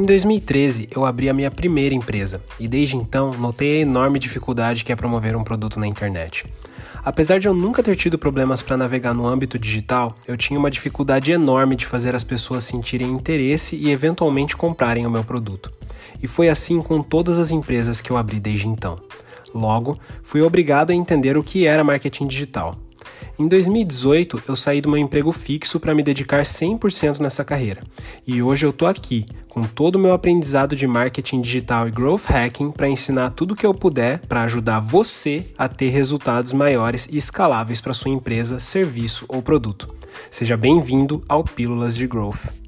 Em 2013, eu abri a minha primeira empresa e desde então notei a enorme dificuldade que é promover um produto na internet. Apesar de eu nunca ter tido problemas para navegar no âmbito digital, eu tinha uma dificuldade enorme de fazer as pessoas sentirem interesse e eventualmente comprarem o meu produto. E foi assim com todas as empresas que eu abri desde então. Logo, fui obrigado a entender o que era marketing digital. Em 2018, eu saí do meu emprego fixo para me dedicar 100% nessa carreira. E hoje eu tô aqui, com todo o meu aprendizado de marketing digital e growth hacking para ensinar tudo o que eu puder para ajudar você a ter resultados maiores e escaláveis para sua empresa, serviço ou produto. Seja bem-vindo ao Pílulas de Growth.